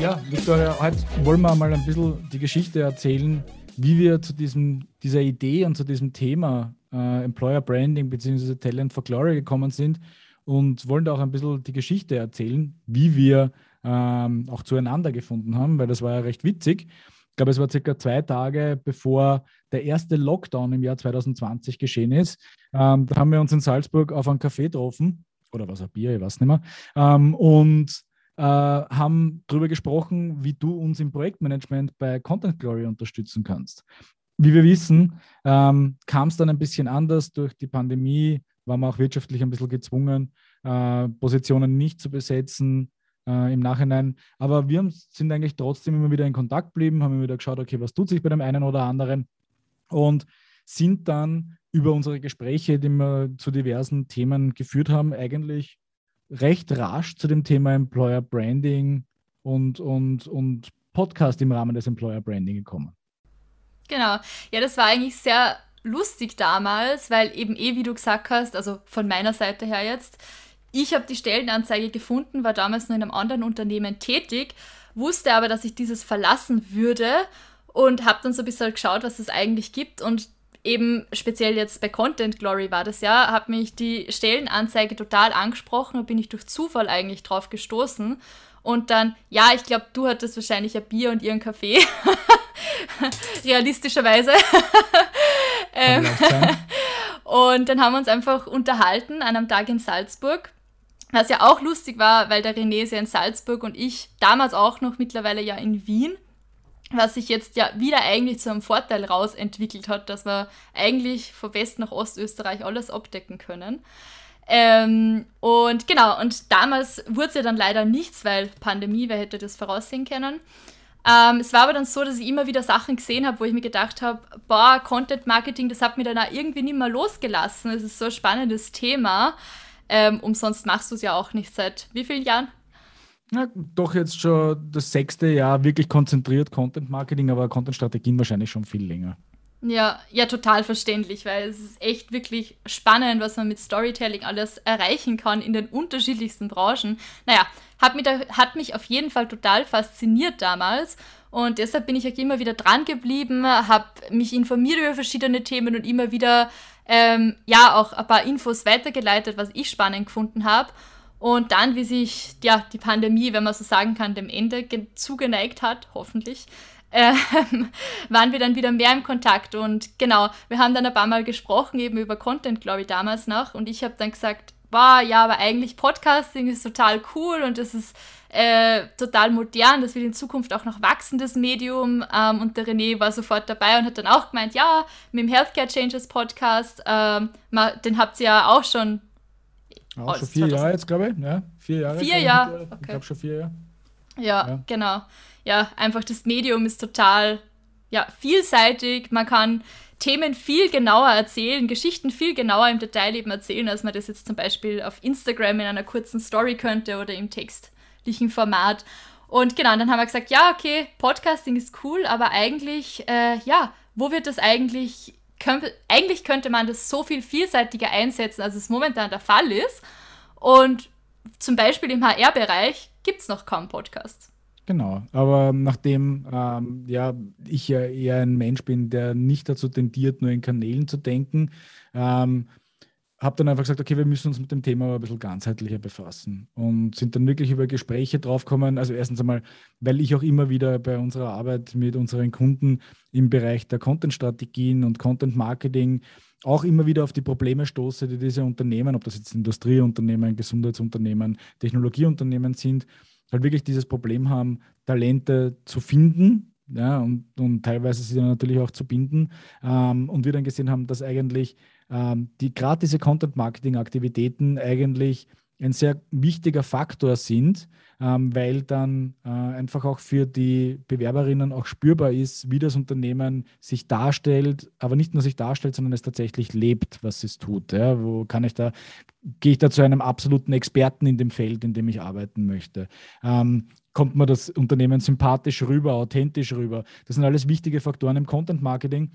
Ja, Victoria, heute wollen wir mal ein bisschen die Geschichte erzählen, wie wir zu diesem, dieser Idee und zu diesem Thema äh, Employer Branding bzw. Talent for Glory gekommen sind und wollen da auch ein bisschen die Geschichte erzählen, wie wir ähm, auch zueinander gefunden haben, weil das war ja recht witzig. Ich glaube, es war circa zwei Tage bevor der erste Lockdown im Jahr 2020 geschehen ist. Ähm, da haben wir uns in Salzburg auf einen Café getroffen oder was, ein Bier, ich weiß nicht mehr. Ähm, und äh, haben darüber gesprochen, wie du uns im Projektmanagement bei Content Glory unterstützen kannst. Wie wir wissen, ähm, kam es dann ein bisschen anders durch die Pandemie, war man auch wirtschaftlich ein bisschen gezwungen, äh, Positionen nicht zu besetzen äh, im Nachhinein. Aber wir sind eigentlich trotzdem immer wieder in Kontakt geblieben, haben immer wieder geschaut, okay, was tut sich bei dem einen oder anderen und sind dann über unsere Gespräche, die wir zu diversen Themen geführt haben, eigentlich recht rasch zu dem Thema Employer Branding und, und, und Podcast im Rahmen des Employer Branding gekommen. Genau. Ja, das war eigentlich sehr lustig damals, weil eben eh, wie du gesagt hast, also von meiner Seite her jetzt, ich habe die Stellenanzeige gefunden, war damals nur in einem anderen Unternehmen tätig, wusste aber, dass ich dieses verlassen würde und habe dann so ein bisschen geschaut, was es eigentlich gibt und eben speziell jetzt bei Content Glory war das ja, hat mich die Stellenanzeige total angesprochen und bin ich durch Zufall eigentlich drauf gestoßen. Und dann, ja, ich glaube, du hattest wahrscheinlich ein Bier und ihren Kaffee. Realistischerweise. ähm, und dann haben wir uns einfach unterhalten an einem Tag in Salzburg. Was ja auch lustig war, weil der René ist ja in Salzburg und ich damals auch noch mittlerweile ja in Wien was sich jetzt ja wieder eigentlich zu einem Vorteil raus entwickelt hat, dass wir eigentlich von West nach Ostösterreich alles abdecken können. Ähm, und genau, und damals wurde es ja dann leider nichts, weil Pandemie, wer hätte das voraussehen können. Ähm, es war aber dann so, dass ich immer wieder Sachen gesehen habe, wo ich mir gedacht habe, boah, Content Marketing, das hat mir dann auch irgendwie nicht mehr losgelassen. Es ist so ein spannendes Thema. Ähm, umsonst machst du es ja auch nicht seit wie vielen Jahren? Ja, doch jetzt schon das sechste Jahr wirklich konzentriert Content Marketing, aber Content-Strategien wahrscheinlich schon viel länger. Ja, ja, total verständlich, weil es ist echt wirklich spannend, was man mit Storytelling alles erreichen kann in den unterschiedlichsten Branchen. Naja, hat mich, da, hat mich auf jeden Fall total fasziniert damals und deshalb bin ich auch immer wieder dran geblieben, habe mich informiert über verschiedene Themen und immer wieder, ähm, ja, auch ein paar Infos weitergeleitet, was ich spannend gefunden habe. Und dann, wie sich ja, die Pandemie, wenn man so sagen kann, dem Ende zugeneigt hat, hoffentlich, äh, waren wir dann wieder mehr im Kontakt. Und genau, wir haben dann ein paar Mal gesprochen, eben über Content, glaube ich, damals noch. Und ich habe dann gesagt, wow, ja, aber eigentlich Podcasting ist total cool und es ist äh, total modern, das wird in Zukunft auch noch wachsendes Medium. Ähm, und der René war sofort dabei und hat dann auch gemeint, ja, mit dem Healthcare Changes Podcast, ähm, den habt ihr ja auch schon auch oh, schon vier Jahre jetzt, glaube ich. Ja, vier Jahre. Vier Jahre. Okay. Ich glaube schon vier Jahre. Ja, ja, genau. Ja, einfach das Medium ist total ja, vielseitig. Man kann Themen viel genauer erzählen, Geschichten viel genauer im Detail eben erzählen, als man das jetzt zum Beispiel auf Instagram in einer kurzen Story könnte oder im textlichen Format. Und genau, dann haben wir gesagt, ja, okay, Podcasting ist cool, aber eigentlich, äh, ja, wo wird das eigentlich könnte, eigentlich könnte man das so viel vielseitiger einsetzen, als es momentan der Fall ist. Und zum Beispiel im HR-Bereich gibt es noch kaum Podcasts. Genau, aber nachdem ähm, ja, ich ja eher ein Mensch bin, der nicht dazu tendiert, nur in Kanälen zu denken, ähm, habe dann einfach gesagt, okay, wir müssen uns mit dem Thema ein bisschen ganzheitlicher befassen und sind dann wirklich über Gespräche draufgekommen. Also erstens einmal, weil ich auch immer wieder bei unserer Arbeit mit unseren Kunden im Bereich der Content-Strategien und Content-Marketing auch immer wieder auf die Probleme stoße, die diese Unternehmen, ob das jetzt Industrieunternehmen, Gesundheitsunternehmen, Technologieunternehmen sind, halt wirklich dieses Problem haben, Talente zu finden, ja, und, und teilweise sie dann natürlich auch zu binden. Ähm, und wir dann gesehen haben, dass eigentlich ähm, die gerade diese Content-Marketing-Aktivitäten eigentlich ein sehr wichtiger Faktor sind, ähm, weil dann äh, einfach auch für die Bewerberinnen auch spürbar ist, wie das Unternehmen sich darstellt, aber nicht nur sich darstellt, sondern es tatsächlich lebt, was es tut. Ja? Wo kann ich da, gehe ich da zu einem absoluten Experten in dem Feld, in dem ich arbeiten möchte? Ähm, kommt mir das Unternehmen sympathisch rüber, authentisch rüber? Das sind alles wichtige Faktoren im Content Marketing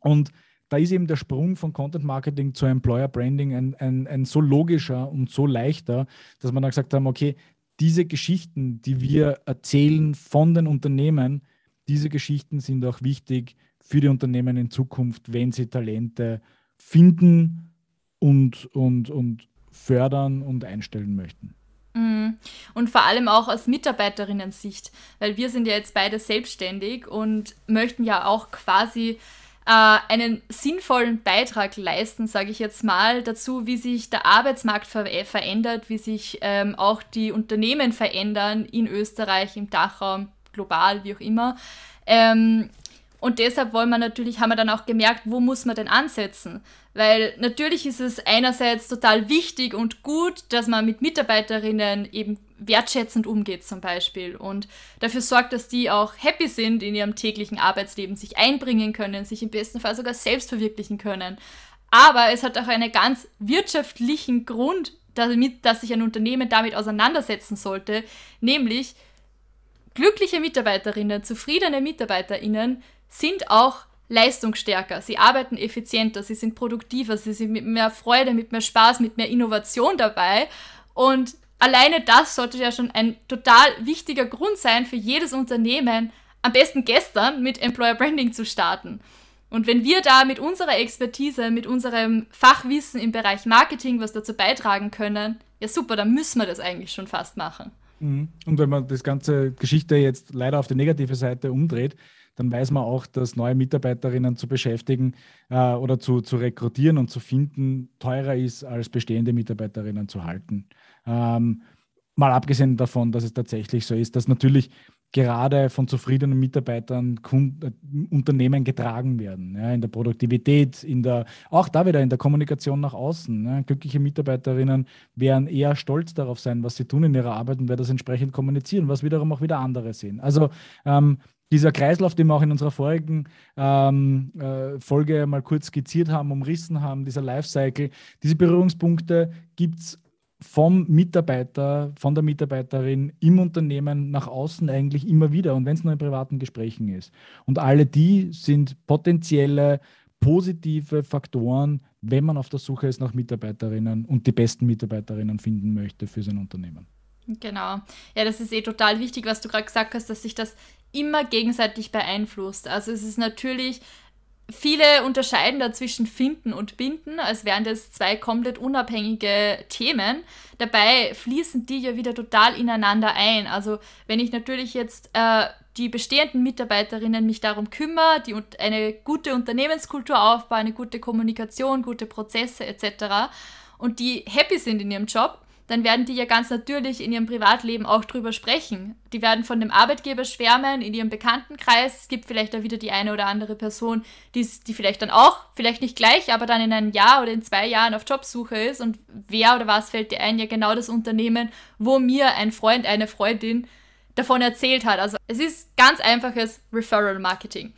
Und da ist eben der Sprung von Content Marketing zu Employer Branding ein, ein, ein so logischer und so leichter, dass man dann gesagt haben, okay, diese Geschichten, die wir erzählen von den Unternehmen, diese Geschichten sind auch wichtig für die Unternehmen in Zukunft, wenn sie Talente finden und, und, und fördern und einstellen möchten. Mhm. Und vor allem auch aus Mitarbeiterinnen-Sicht, weil wir sind ja jetzt beide selbstständig und möchten ja auch quasi äh, einen sinnvollen Beitrag leisten, sage ich jetzt mal, dazu, wie sich der Arbeitsmarkt ver verändert, wie sich ähm, auch die Unternehmen verändern in Österreich, im Dachraum, global, wie auch immer. Ähm, und deshalb wollen wir natürlich, haben wir dann auch gemerkt, wo muss man denn ansetzen? Weil natürlich ist es einerseits total wichtig und gut, dass man mit Mitarbeiterinnen eben wertschätzend umgeht zum Beispiel und dafür sorgt, dass die auch happy sind in ihrem täglichen Arbeitsleben, sich einbringen können, sich im besten Fall sogar selbst verwirklichen können. Aber es hat auch einen ganz wirtschaftlichen Grund, damit, dass sich ein Unternehmen damit auseinandersetzen sollte, nämlich glückliche Mitarbeiterinnen, zufriedene Mitarbeiterinnen sind auch leistungsstärker, sie arbeiten effizienter, sie sind produktiver, sie sind mit mehr Freude, mit mehr Spaß, mit mehr Innovation dabei und alleine das sollte ja schon ein total wichtiger Grund sein für jedes Unternehmen, am besten gestern mit Employer Branding zu starten. Und wenn wir da mit unserer Expertise, mit unserem Fachwissen im Bereich Marketing was dazu beitragen können, ja super, dann müssen wir das eigentlich schon fast machen. Mhm. Und wenn man das ganze Geschichte jetzt leider auf die negative Seite umdreht, dann weiß man auch, dass neue Mitarbeiterinnen zu beschäftigen äh, oder zu, zu rekrutieren und zu finden teurer ist, als bestehende Mitarbeiterinnen zu halten. Ähm, mal abgesehen davon, dass es tatsächlich so ist, dass natürlich gerade von zufriedenen Mitarbeitern Kunden, äh, Unternehmen getragen werden. Ja, in der Produktivität, in der, auch da wieder in der Kommunikation nach außen. Ja. Glückliche Mitarbeiterinnen werden eher stolz darauf sein, was sie tun in ihrer Arbeit und werden das entsprechend kommunizieren, was wiederum auch wieder andere sehen. Also ähm, dieser Kreislauf, den wir auch in unserer vorigen ähm, äh, Folge mal kurz skizziert haben, umrissen haben, dieser Lifecycle, diese Berührungspunkte gibt es vom Mitarbeiter, von der Mitarbeiterin im Unternehmen nach außen eigentlich immer wieder und wenn es nur in privaten Gesprächen ist. Und alle die sind potenzielle positive Faktoren, wenn man auf der Suche ist nach Mitarbeiterinnen und die besten Mitarbeiterinnen finden möchte für sein Unternehmen. Genau. Ja, das ist eh total wichtig, was du gerade gesagt hast, dass sich das immer gegenseitig beeinflusst. Also es ist natürlich Viele unterscheiden da zwischen Finden und Binden, als wären das zwei komplett unabhängige Themen. Dabei fließen die ja wieder total ineinander ein. Also wenn ich natürlich jetzt äh, die bestehenden Mitarbeiterinnen mich darum kümmere, die eine gute Unternehmenskultur aufbauen, eine gute Kommunikation, gute Prozesse etc. und die happy sind in ihrem Job, dann werden die ja ganz natürlich in ihrem Privatleben auch drüber sprechen. Die werden von dem Arbeitgeber schwärmen in ihrem Bekanntenkreis. Es gibt vielleicht da wieder die eine oder andere Person, die, die vielleicht dann auch, vielleicht nicht gleich, aber dann in einem Jahr oder in zwei Jahren auf Jobsuche ist. Und wer oder was fällt dir ein? Ja, genau das Unternehmen, wo mir ein Freund, eine Freundin davon erzählt hat. Also es ist ganz einfaches Referral Marketing.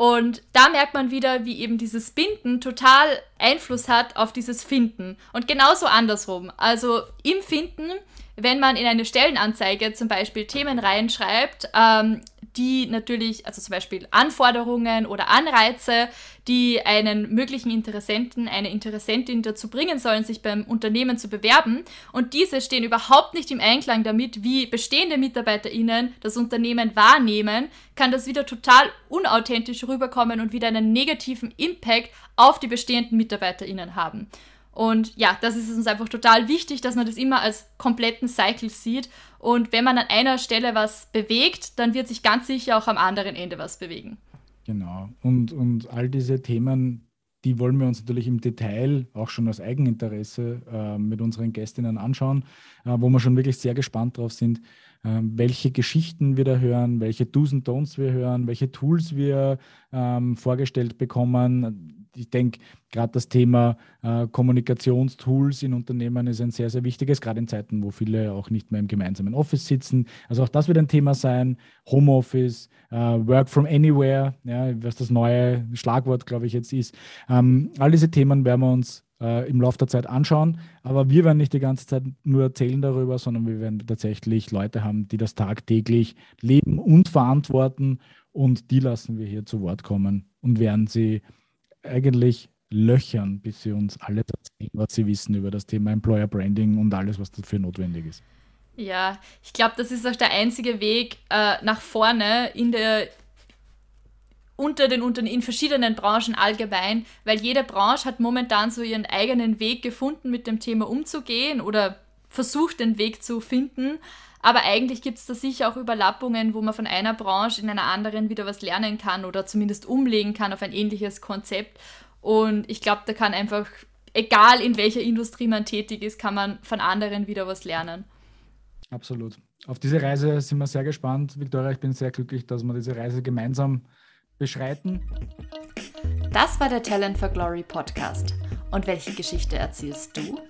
Und da merkt man wieder, wie eben dieses Binden total Einfluss hat auf dieses Finden. Und genauso andersrum. Also im Finden, wenn man in eine Stellenanzeige zum Beispiel Themen reinschreibt, ähm, die natürlich, also zum Beispiel Anforderungen oder Anreize, die einen möglichen Interessenten, eine Interessentin dazu bringen sollen, sich beim Unternehmen zu bewerben. Und diese stehen überhaupt nicht im Einklang damit, wie bestehende MitarbeiterInnen das Unternehmen wahrnehmen, kann das wieder total unauthentisch rüberkommen und wieder einen negativen Impact auf die bestehenden MitarbeiterInnen haben. Und ja, das ist uns einfach total wichtig, dass man das immer als kompletten Cycle sieht. Und wenn man an einer Stelle was bewegt, dann wird sich ganz sicher auch am anderen Ende was bewegen. Genau. Und, und all diese Themen, die wollen wir uns natürlich im Detail auch schon aus Eigeninteresse äh, mit unseren Gästinnen anschauen, äh, wo wir schon wirklich sehr gespannt drauf sind, äh, welche Geschichten wir da hören, welche Do's und Don'ts wir hören, welche Tools wir ähm, vorgestellt bekommen ich denke, gerade das Thema äh, Kommunikationstools in Unternehmen ist ein sehr, sehr wichtiges, gerade in Zeiten, wo viele auch nicht mehr im gemeinsamen Office sitzen. Also auch das wird ein Thema sein. Homeoffice, äh, Work from Anywhere, ja, was das neue Schlagwort, glaube ich, jetzt ist. Ähm, all diese Themen werden wir uns äh, im Laufe der Zeit anschauen. Aber wir werden nicht die ganze Zeit nur erzählen darüber, sondern wir werden tatsächlich Leute haben, die das tagtäglich leben und verantworten. Und die lassen wir hier zu Wort kommen und werden sie eigentlich löchern, bis sie uns alles erzählen, was sie wissen über das Thema Employer Branding und alles, was dafür notwendig ist. Ja, ich glaube, das ist auch der einzige Weg äh, nach vorne in der unter den Unternehmen in verschiedenen Branchen allgemein, weil jede Branche hat momentan so ihren eigenen Weg gefunden, mit dem Thema umzugehen oder versucht, den Weg zu finden. Aber eigentlich gibt es da sicher auch Überlappungen, wo man von einer Branche in einer anderen wieder was lernen kann oder zumindest umlegen kann auf ein ähnliches Konzept. Und ich glaube, da kann einfach, egal in welcher Industrie man tätig ist, kann man von anderen wieder was lernen. Absolut. Auf diese Reise sind wir sehr gespannt. Victoria, ich bin sehr glücklich, dass wir diese Reise gemeinsam beschreiten. Das war der Talent for Glory Podcast. Und welche Geschichte erzählst du?